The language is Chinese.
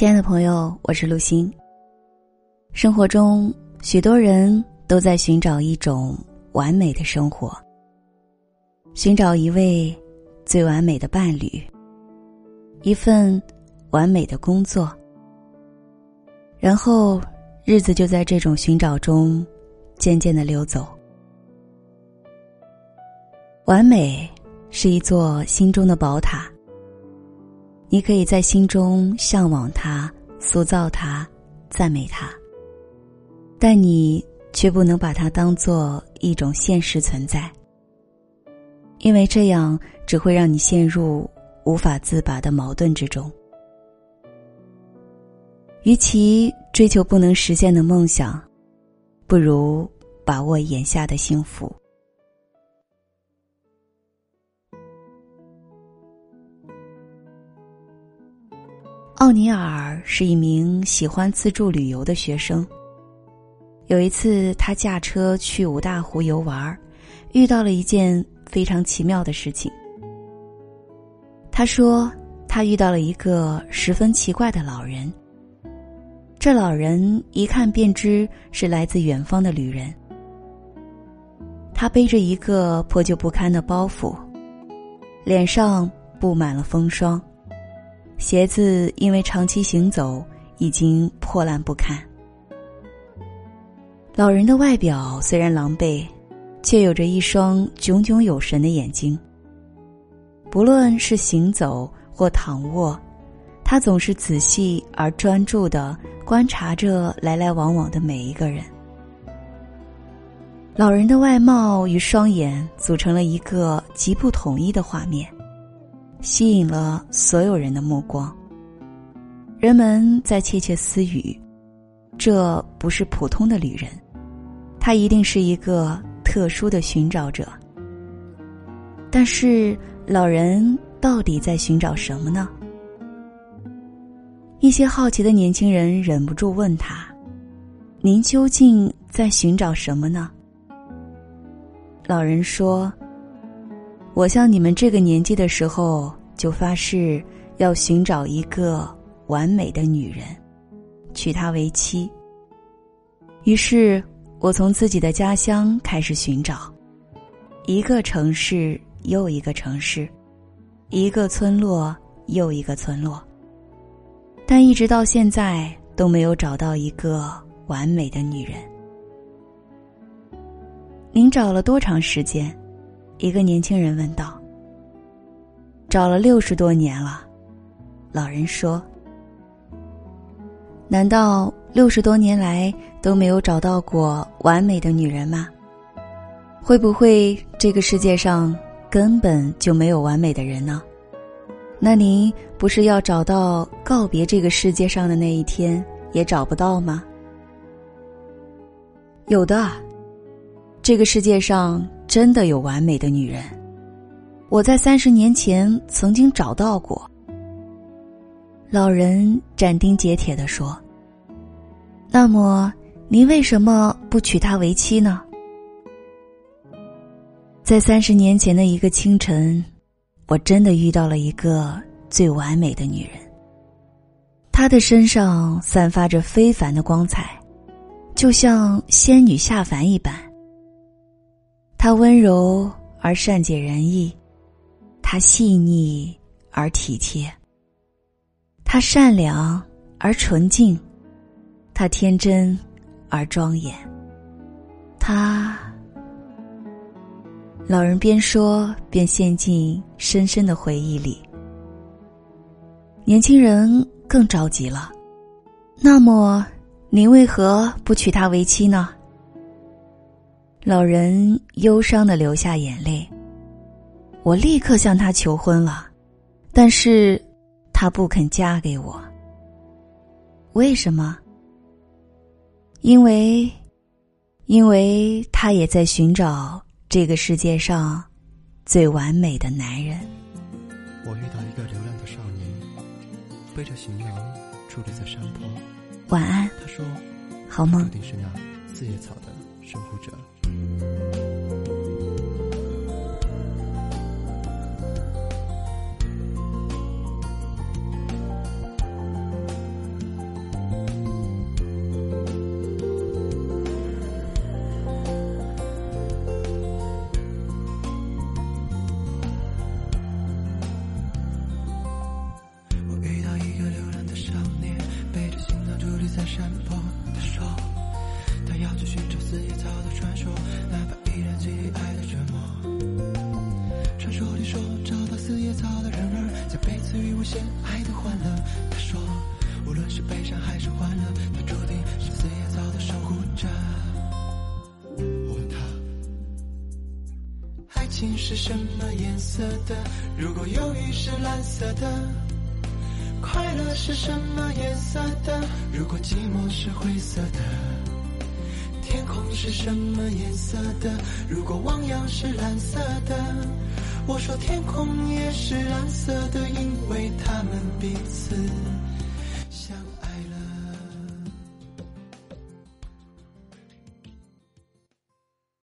亲爱的朋友，我是陆欣。生活中，许多人都在寻找一种完美的生活，寻找一位最完美的伴侣，一份完美的工作，然后日子就在这种寻找中渐渐的溜走。完美是一座心中的宝塔。你可以在心中向往它，塑造它，赞美它，但你却不能把它当做一种现实存在，因为这样只会让你陷入无法自拔的矛盾之中。与其追求不能实现的梦想，不如把握眼下的幸福。奥尼尔是一名喜欢自助旅游的学生。有一次，他驾车去五大湖游玩，遇到了一件非常奇妙的事情。他说，他遇到了一个十分奇怪的老人。这老人一看便知是来自远方的旅人。他背着一个破旧不堪的包袱，脸上布满了风霜。鞋子因为长期行走已经破烂不堪。老人的外表虽然狼狈，却有着一双炯炯有神的眼睛。不论是行走或躺卧，他总是仔细而专注的观察着来来往往的每一个人。老人的外貌与双眼组成了一个极不统一的画面。吸引了所有人的目光。人们在窃窃私语：“这不是普通的旅人，他一定是一个特殊的寻找者。”但是，老人到底在寻找什么呢？一些好奇的年轻人忍不住问他：“您究竟在寻找什么呢？”老人说。我像你们这个年纪的时候，就发誓要寻找一个完美的女人，娶她为妻。于是，我从自己的家乡开始寻找，一个城市又一个城市，一个村落又一个村落，但一直到现在都没有找到一个完美的女人。您找了多长时间？一个年轻人问道：“找了六十多年了。”老人说：“难道六十多年来都没有找到过完美的女人吗？会不会这个世界上根本就没有完美的人呢？那您不是要找到告别这个世界上的那一天也找不到吗？有的，这个世界上。”真的有完美的女人，我在三十年前曾经找到过。老人斩钉截铁的说：“那么，您为什么不娶她为妻呢？”在三十年前的一个清晨，我真的遇到了一个最完美的女人。她的身上散发着非凡的光彩，就像仙女下凡一般。他温柔而善解人意，他细腻而体贴，他善良而纯净，他天真而庄严。他，老人边说边陷进深深的回忆里。年轻人更着急了，那么您为何不娶她为妻呢？老人忧伤的流下眼泪。我立刻向他求婚了，但是，他不肯嫁给我。为什么？因为，因为他也在寻找这个世界上最完美的男人。我遇到一个流浪的少年，背着行囊伫立在山坡。晚安。他说：“好梦。”注定是那四叶草的守护者。四叶草的传说，哪怕依然记忆爱的折磨。传说里说，找到四叶草的人儿，将被赐与无限爱的欢乐。他说，无论是悲伤还是欢乐，他注定是四叶草的守护者。我问他，爱情是什么颜色的？如果忧郁是蓝色的，快乐是什么颜色的？如果寂寞是灰色的。天空是什么颜色的？如果汪洋是蓝色的。我说天空也是蓝色的，因为他们彼此